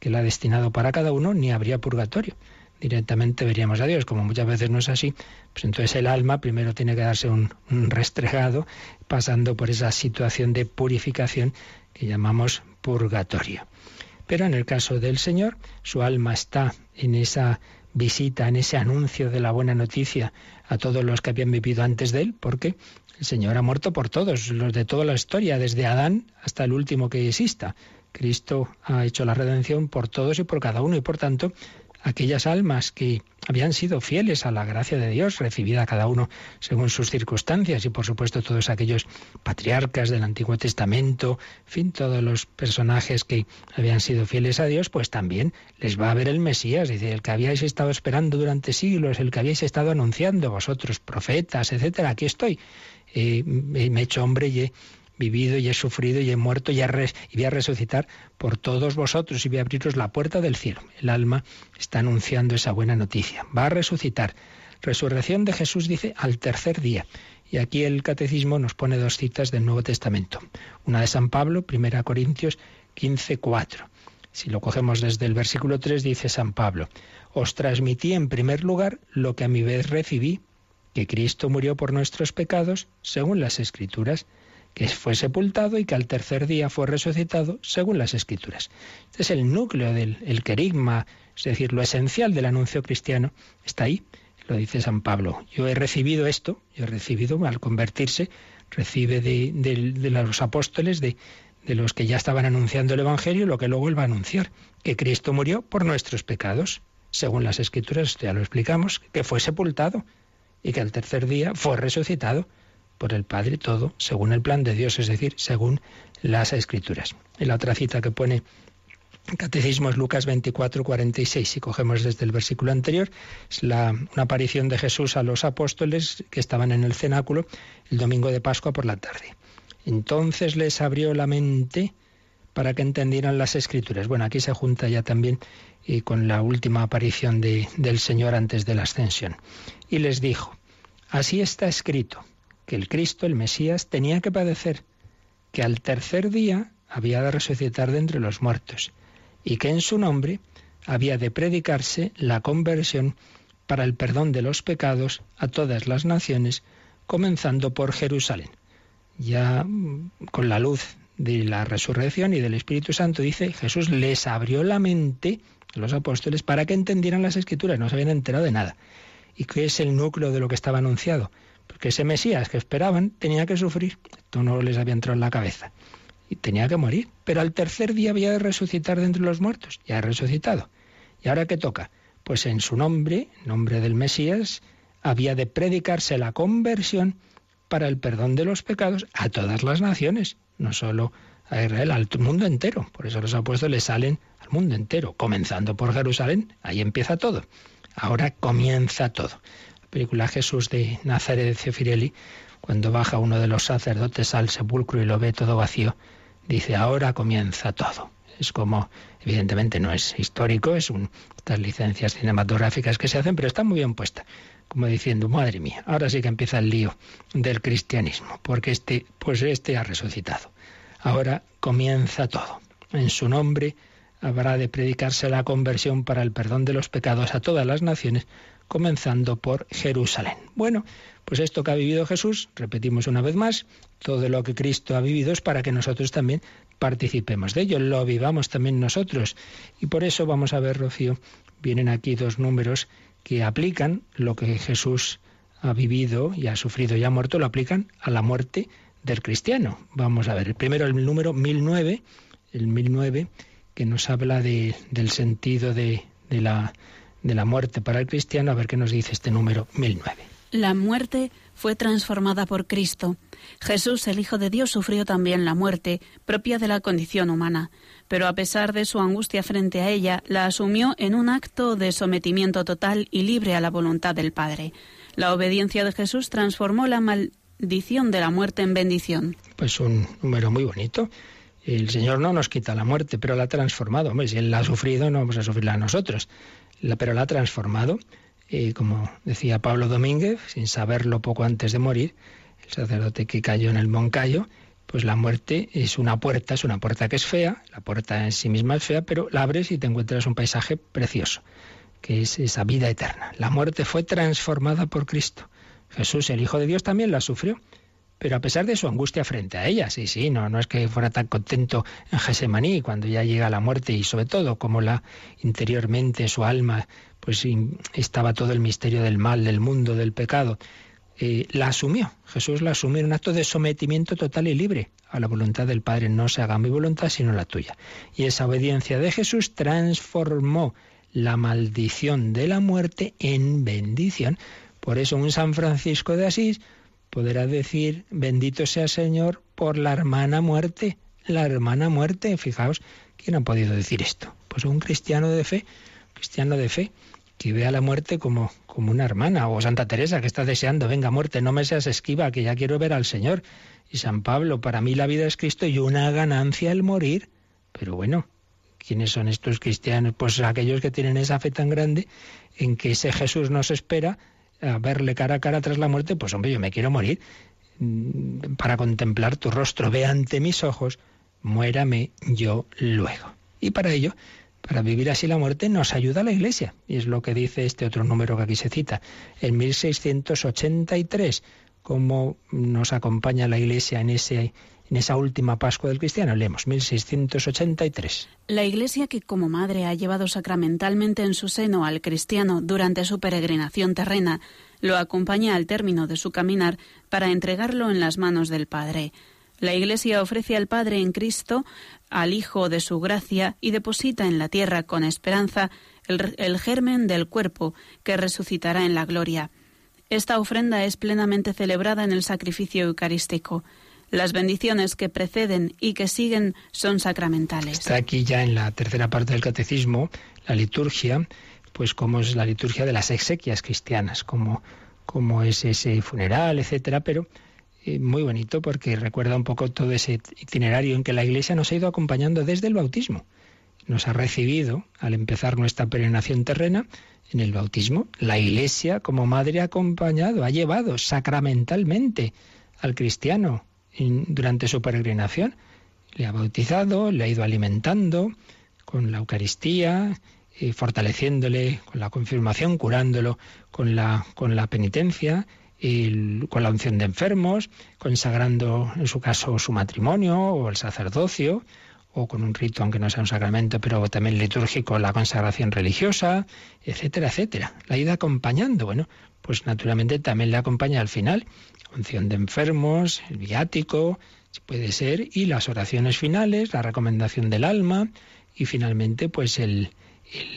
que Él ha destinado para cada uno, ni habría purgatorio directamente veríamos a Dios. Como muchas veces no es así, pues entonces el alma primero tiene que darse un, restregado, pasando por esa situación de purificación que llamamos purgatorio. Pero en el caso del Señor, su alma está en esa visita, en ese anuncio de la buena noticia a todos los que habían vivido antes de él, porque el Señor ha muerto por todos, los de toda la historia, desde Adán hasta el último que exista. Cristo ha hecho la redención por todos y por cada uno, y por tanto aquellas almas que habían sido fieles a la gracia de Dios, recibida cada uno según sus circunstancias, y por supuesto todos aquellos patriarcas del Antiguo Testamento, en fin, todos los personajes que habían sido fieles a Dios, pues también les va a ver el Mesías, dice, el que habíais estado esperando durante siglos, el que habíais estado anunciando vosotros, profetas, etcétera, aquí estoy. Eh, me he hecho hombre y he vivido y he sufrido y he muerto y, voy a resucitar por todos vosotros y voy a abriros la puerta del cielo. El alma está anunciando esa buena noticia. Va a resucitar. Resurrección de Jesús dice al tercer día. Y aquí el catecismo nos pone dos citas del Nuevo Testamento. Una de San Pablo, 1 Corintios 15, 4. Si lo cogemos desde el versículo 3, dice San Pablo, os transmití en primer lugar lo que a mi vez recibí, que Cristo murió por nuestros pecados, según las Escrituras, que fue sepultado y que al tercer día fue resucitado según las escrituras. Este es el núcleo del el querigma, es decir, lo esencial del anuncio cristiano está ahí, lo dice San Pablo. Yo he recibido esto, yo he recibido al convertirse, recibe de, los apóstoles, de, de los que ya estaban anunciando el Evangelio lo que luego él va a anunciar, que Cristo murió por nuestros pecados, según las Escrituras, ya lo explicamos, que fue sepultado y que al tercer día fue resucitado por el Padre, todo según el plan de Dios, es decir, según las Escrituras. En la otra cita que pone el Catecismo es Lucas 24, 46. Si cogemos desde el versículo anterior, es la, una aparición de Jesús a los apóstoles que estaban en el cenáculo el domingo de Pascua por la tarde. Entonces les abrió la mente para que entendieran las escrituras. Bueno, aquí se junta ya también y con la última aparición de, del Señor antes de la ascensión. Y les dijo, así está escrito, que el Cristo, el Mesías, tenía que padecer, que al tercer día había de resucitar de entre los muertos, y que en su nombre había de predicarse la conversión para el perdón de los pecados a todas las naciones, comenzando por Jerusalén. Ya mm, con la luz de la resurrección y del Espíritu Santo, dice, Jesús les abrió la mente a los apóstoles para que entendieran las escrituras, no se habían enterado de nada. ¿Y qué es el núcleo de lo que estaba anunciado? Porque ese Mesías que esperaban tenía que sufrir, esto no les había entrado en la cabeza, y tenía que morir, pero al tercer día había de resucitar de entre los muertos, ya ha resucitado. ¿Y ahora qué toca? Pues en su nombre, nombre del Mesías, había de predicarse la conversión para el perdón de los pecados a todas las naciones, no solo a Israel, al mundo entero. Por eso los apóstoles salen al mundo entero, comenzando por Jerusalén, ahí empieza todo. Ahora comienza todo. La película Jesús de Nazaret de Cefirelli, cuando baja uno de los sacerdotes al sepulcro y lo ve todo vacío, dice, ahora comienza todo. Es como, evidentemente no es histórico, es un, estas licencias cinematográficas que se hacen, pero está muy bien puesta como diciendo, madre mía, ahora sí que empieza el lío del cristianismo, porque este, pues este ha resucitado. Ahora comienza todo. En su nombre habrá de predicarse la conversión para el perdón de los pecados a todas las naciones, comenzando por Jerusalén. Bueno, pues esto que ha vivido Jesús, repetimos una vez más, todo lo que Cristo ha vivido es para que nosotros también participemos de ello, lo vivamos también nosotros. Y por eso vamos a ver, Rocío, vienen aquí dos números que aplican lo que Jesús ha vivido y ha sufrido y ha muerto, lo aplican a la muerte del cristiano. Vamos a ver, primero el número 1009, el 1009 que nos habla de, del sentido de, la, de la muerte para el cristiano, a ver qué nos dice este número 1009. La muerte fue transformada por Cristo. Jesús, el Hijo de Dios, sufrió también la muerte propia de la condición humana pero a pesar de su angustia frente a ella, la asumió en un acto de sometimiento total y libre a la voluntad del Padre. La obediencia de Jesús transformó la maldición de la muerte en bendición. Pues un número muy bonito. El Señor no nos quita la muerte, pero la ha transformado. Hombre, si Él la ha sufrido, no vamos a sufrirla a nosotros. Pero la ha transformado. Y como decía Pablo Domínguez, sin saberlo poco antes de morir, el sacerdote que cayó en el Moncayo, pues la muerte es una puerta, es una puerta que es fea, la puerta en sí misma es fea, pero la abres y te encuentras un paisaje precioso, que es esa vida eterna. La muerte fue transformada por Cristo. Jesús, el Hijo de Dios, también la sufrió, pero a pesar de su angustia frente a ella, sí, sí, no, no es que fuera tan contento en Gesemaní cuando ya llega la muerte y sobre todo como la interiormente su alma pues estaba todo el misterio del mal, del mundo, del pecado. Eh, la asumió. Jesús la asumió en un acto de sometimiento total y libre a la voluntad del Padre. No se haga mi voluntad sino la tuya. Y esa obediencia de Jesús transformó la maldición de la muerte en bendición. Por eso un San Francisco de Asís podrá decir, bendito sea Señor por la hermana muerte. La hermana muerte, fijaos, ¿quién ha podido decir esto? Pues un cristiano de fe, cristiano de fe que ve a la muerte como, como una hermana, o Santa Teresa que está deseando, venga muerte, no me seas esquiva, que ya quiero ver al Señor. Y San Pablo, para mí la vida es Cristo y una ganancia el morir. Pero bueno, ¿quiénes son estos cristianos? Pues aquellos que tienen esa fe tan grande en que ese Jesús nos espera a verle cara a cara tras la muerte, pues hombre, yo me quiero morir mm, para contemplar tu rostro, ve ante mis ojos, muérame yo luego. Y para ello para vivir así la muerte nos ayuda la Iglesia. Y es lo que dice este otro número que aquí se cita. En 1683, cómo nos acompaña la Iglesia en, ese, en esa última Pascua del cristiano. Leemos 1683. La Iglesia que como madre ha llevado sacramentalmente en su seno al cristiano durante su peregrinación terrena, lo acompaña al término de su caminar para entregarlo en las manos del Padre. La Iglesia ofrece al Padre en Cristo, al Hijo de su gracia, y deposita en la tierra con esperanza el, el germen del cuerpo que resucitará en la gloria. Esta ofrenda es plenamente celebrada en el sacrificio eucarístico. Las bendiciones que preceden y que siguen son sacramentales. Está aquí ya en la tercera parte del catecismo la liturgia, pues como es la liturgia de las exequias cristianas, como, como es ese funeral, etcétera, pero eh, muy bonito porque recuerda un poco todo ese itinerario en que la Iglesia nos ha ido acompañando desde el bautismo. Nos ha recibido al empezar nuestra peregrinación terrena en el bautismo. La Iglesia como madre ha acompañado, ha llevado sacramentalmente al cristiano durante su peregrinación. Le ha bautizado, le ha ido alimentando con la Eucaristía, y fortaleciéndole con la confirmación, curándolo con la, con la penitencia, y con la unción de enfermos, consagrando en su caso su matrimonio o el sacerdocio, o con un rito, aunque no sea un sacramento, pero también litúrgico, la consagración religiosa, etcétera, etcétera. La ida acompañando, bueno, pues naturalmente también le acompaña al final, unción de enfermos, el viático, si puede ser, y las oraciones finales, la recomendación del alma, y finalmente, pues el,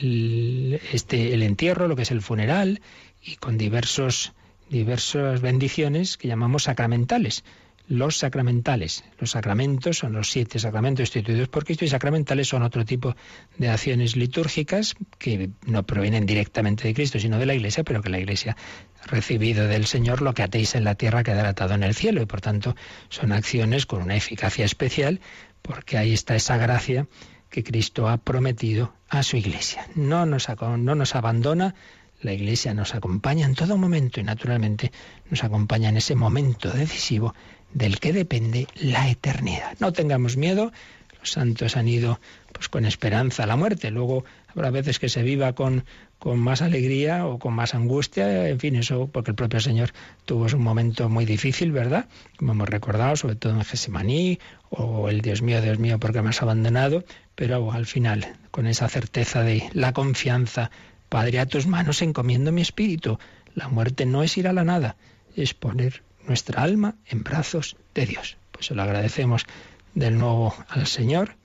el, este, el entierro, lo que es el funeral, y con diversos, diversas bendiciones que llamamos sacramentales los sacramentales. Los sacramentos son los siete sacramentos instituidos por Cristo y sacramentales son otro tipo de acciones litúrgicas que no provienen directamente de Cristo, sino de la Iglesia, pero que la Iglesia ha recibido del Señor lo que atéis en la tierra quedará atado en el cielo y por tanto son acciones con una eficacia especial porque ahí está esa gracia que Cristo ha prometido a su Iglesia. No nos, no nos abandona, la Iglesia nos acompaña en todo momento y naturalmente nos acompaña en ese momento decisivo del que depende la eternidad. No tengamos miedo, los santos han ido pues con esperanza a la muerte, luego habrá veces que se viva con, con más alegría o con más angustia, en fin, eso porque el propio Señor tuvo un momento muy difícil, ¿verdad? Como hemos recordado, sobre todo en Gesemaní, o el Dios mío, Dios mío, porque me has abandonado, pero al final, con esa certeza de la confianza, Padre, a tus manos encomiendo mi espíritu. La muerte no es ir a la nada, es poner nuestra alma en brazos de Dios. Pues se lo agradecemos del nuevo al Señor.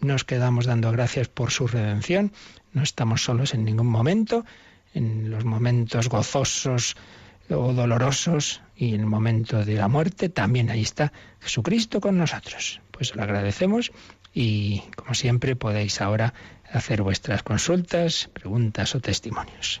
Nos quedamos dando gracias por su redención. No estamos solos en ningún momento, en los momentos gozosos o dolorosos y en el momento de la muerte también ahí está Jesucristo con nosotros. Pues lo agradecemos y como siempre podéis ahora hacer vuestras consultas, preguntas o testimonios.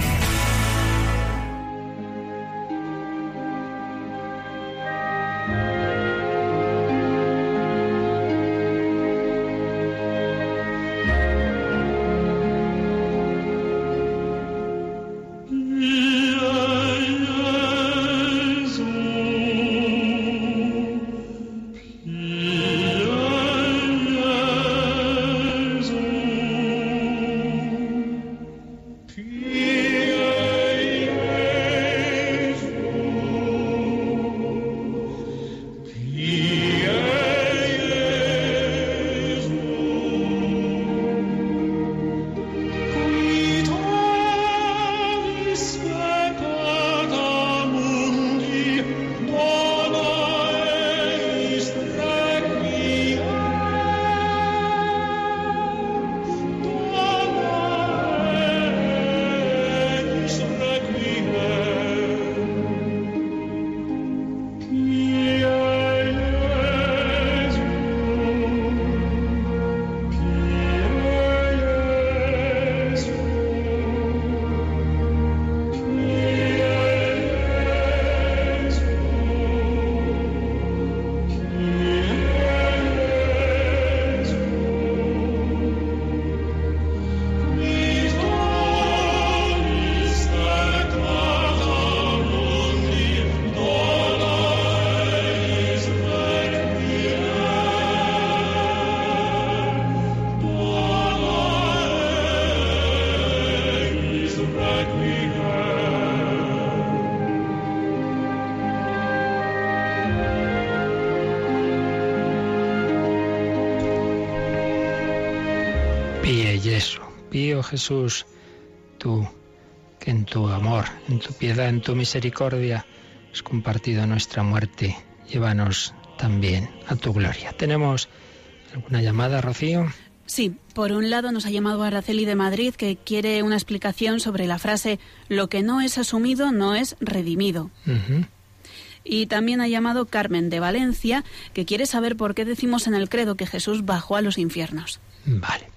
Pío Jesús, tú que en tu amor, en tu piedad, en tu misericordia has compartido nuestra muerte, llévanos también a tu gloria. ¿Tenemos alguna llamada, Rocío? Sí, por un lado nos ha llamado Araceli de Madrid que quiere una explicación sobre la frase lo que no es asumido no es redimido. Y también ha llamado Carmen de Valencia, que quiere saber por qué decimos en el credo que Jesús bajó a los infiernos. Vale.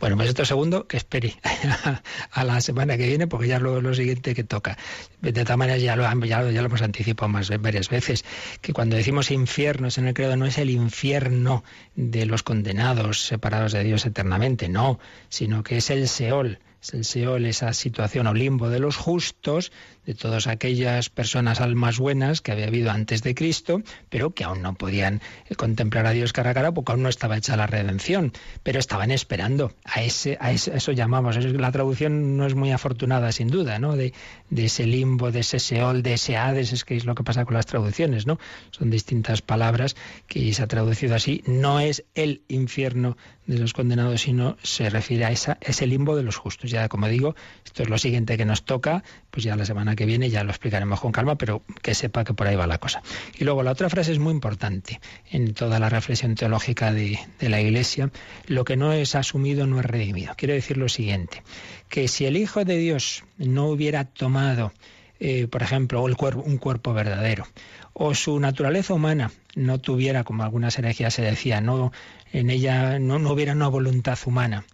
Bueno, pues esto segundo, que espere a la semana que viene, porque ya es lo, siguiente que toca. De todas maneras, ya lo, lo hemos anticipado más varias veces, que cuando decimos infiernos en el credo no es el infierno de los condenados separados de Dios eternamente, no, sino que es el Seol es el Seol, esa situación o limbo de los justos, de todas aquellas personas almas buenas que había habido antes de Cristo, pero que aún no podían eh, contemplar a Dios cara a cara porque aún no estaba hecha la redención, pero estaban esperando. A ese, a eso, llamamos. La traducción no es muy afortunada, sin duda, ¿no? De, de ese limbo, de ese Seol, de ese Hades, es que es lo que pasa con las traducciones, ¿no? Son distintas palabras que se ha traducido así. No es el infierno de los condenados, sino se refiere a esa, ese limbo de los justos. Ya, como digo, esto es lo siguiente que nos toca, pues ya la semana que viene ya lo explicaremos con calma, pero que sepa que por ahí va la cosa. Y luego la otra frase es muy importante en toda la reflexión teológica de, la Iglesia, lo que no es asumido no es redimido. Quiere decir lo siguiente, que si el Hijo de Dios no hubiera tomado eh, por ejemplo, un cuerpo verdadero, o su naturaleza humana no tuviera, como algunas herejías se decía, no, en ella no hubiera una voluntad humana,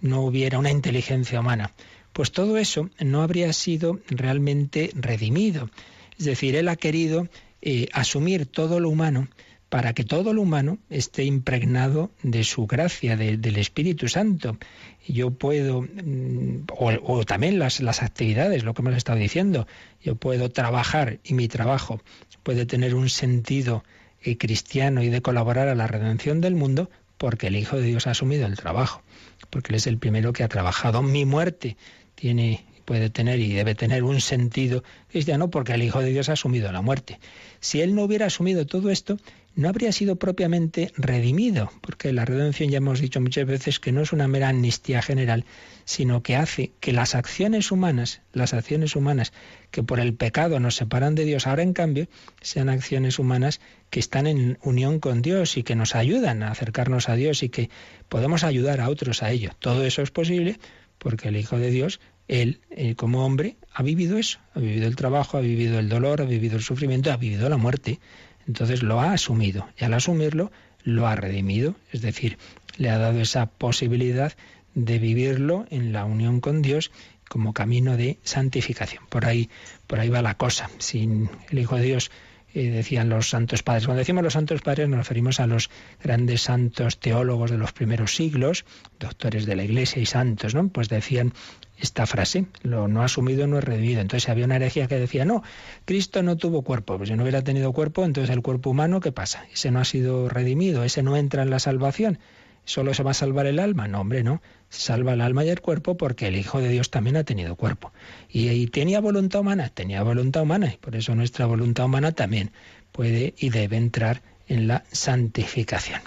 no hubiera una inteligencia humana, pues todo eso no habría sido realmente redimido. Es decir, él ha querido eh, asumir todo lo humano para que todo lo humano esté impregnado de su gracia, del Espíritu Santo. Yo puedo, mm, o, también las, las, actividades, lo que hemos estado diciendo, yo puedo trabajar y mi trabajo puede tener un sentido eh, cristiano y de colaborar a la redención del mundo porque el Hijo de Dios ha asumido el trabajo, porque Él es el primero que ha trabajado. Mi muerte tiene puede tener y debe tener un sentido cristiano porque el Hijo de Dios ha asumido la muerte. Si Él no hubiera asumido todo esto, no habría sido propiamente redimido, porque la redención ya hemos dicho muchas veces que no es una mera amnistía general, sino que hace que las acciones humanas, las acciones humanas que por el pecado nos separan de Dios, ahora en cambio sean acciones humanas que están en unión con Dios y que nos ayudan a acercarnos a Dios y que podemos ayudar a otros a ello. Todo eso es posible porque el Hijo de Dios él, eh, como hombre, ha vivido eso, ha vivido el trabajo, ha vivido el dolor, ha vivido el sufrimiento, ha vivido la muerte. Entonces lo ha asumido y al asumirlo lo ha redimido, es decir, le ha dado esa posibilidad de vivirlo en la unión con Dios como camino de santificación. Por ahí, por ahí va la cosa. Sin el Hijo de Dios decían los santos padres. Cuando decimos los santos padres nos referimos a los grandes santos teólogos de los primeros siglos, doctores de la Iglesia y santos, ¿no? Pues decían esta frase, lo no asumido no es redimido. Entonces había una herejía que decía, no, Cristo no tuvo cuerpo, pues si no hubiera tenido cuerpo, entonces el cuerpo humano, ¿qué pasa? Ese no ha sido redimido, ese no entra en la salvación. ¿Solo se va a salvar el alma? No, hombre, no. Salva el alma y el cuerpo porque el Hijo de Dios también ha tenido cuerpo. ¿Y, tenía voluntad humana? Tenía voluntad humana y por eso nuestra voluntad humana también puede y debe entrar en la santificación.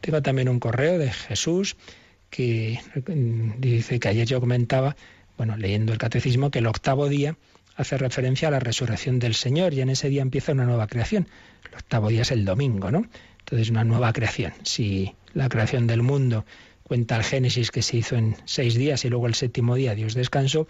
Tengo también un correo de Jesús que dice que ayer yo comentaba bueno, leyendo el catecismo, que el octavo día hace referencia a la resurrección del Señor y en ese día empieza una nueva creación. El octavo día es el domingo, ¿no? Entonces, una nueva creación. Si la creación del mundo cuenta el Génesis que se hizo en seis días y luego el séptimo día Dios descansó,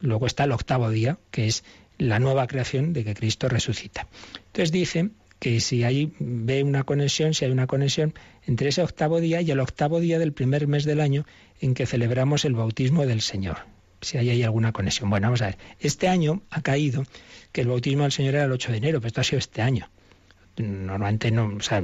luego está el octavo día, que es la nueva creación de que Cristo resucita. Entonces dice que si hay ve una conexión, si hay una conexión entre ese octavo día y el octavo día del primer mes del año en que celebramos el bautismo del Señor si hay alguna conexión. Bueno, vamos a ver. Este año ha caído que el bautismo del Señor era el 8 de enero, pero esto ha sido este año. Normalmente no, o sea,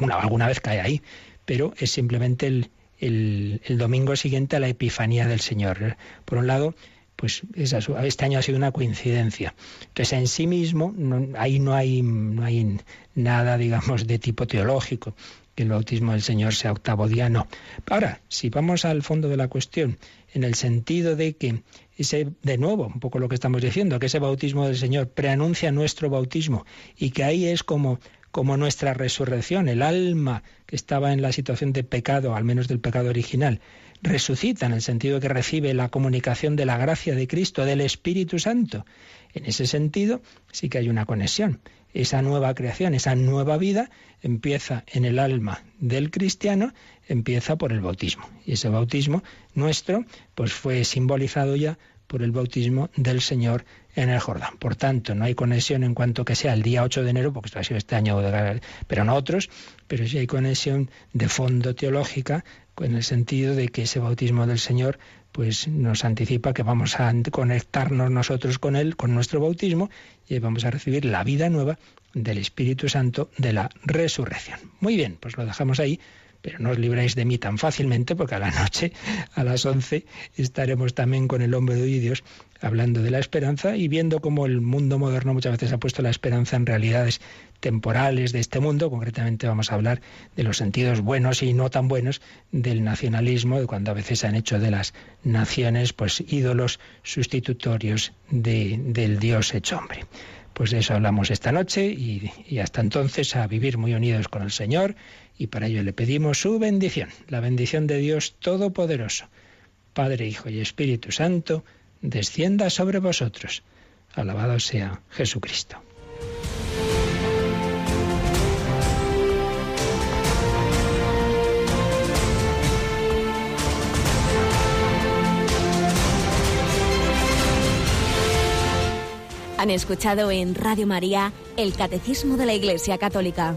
alguna, vez cae ahí, pero es simplemente el, el, domingo siguiente a la Epifanía del Señor. Por un lado, pues este año ha sido una coincidencia. Entonces, en sí mismo, ahí no hay, no hay nada, digamos, de tipo teológico, que el bautismo del Señor sea octavo día, no. Ahora, si vamos al fondo de la cuestión, en el sentido de que ese, de nuevo, un poco lo que estamos diciendo, que ese bautismo del Señor preanuncia nuestro bautismo y que ahí es como, como nuestra resurrección, el alma que estaba en la situación de pecado, al menos del pecado original, resucita en el sentido que recibe la comunicación de la gracia de Cristo, del Espíritu Santo. En ese sentido sí que hay una conexión. Esa nueva creación, esa nueva vida empieza en el alma del cristiano, empieza por el bautismo. Y ese bautismo nuestro pues fue simbolizado ya por el bautismo del Señor en el Jordán. Por tanto, no hay conexión en cuanto que sea el día 8 de enero, porque esto ha sido este año, pero no otros, pero sí hay conexión de fondo teológica en el sentido de que ese bautismo del Señor pues nos anticipa que vamos a conectarnos nosotros con él, con nuestro bautismo, y vamos a recibir la vida nueva del Espíritu Santo de la resurrección. Muy bien, pues lo dejamos ahí pero no os libráis de mí tan fácilmente porque a la noche, a las 11, estaremos también con el hombre de Dios hablando de la esperanza y viendo cómo el mundo moderno muchas veces ha puesto la esperanza en realidades temporales de este mundo. Concretamente vamos a hablar de los sentidos buenos y no tan buenos del nacionalismo, de cuando a veces se han hecho de las naciones pues ídolos sustitutorios de, del Dios hecho hombre. Pues de eso hablamos esta noche y hasta entonces a vivir muy unidos con el Señor y para ello le pedimos su bendición, la bendición de Dios Todopoderoso, Padre, Hijo y Espíritu Santo, descienda sobre vosotros. Alabado sea Jesucristo. Han escuchado en Radio María el Catecismo de la Iglesia Católica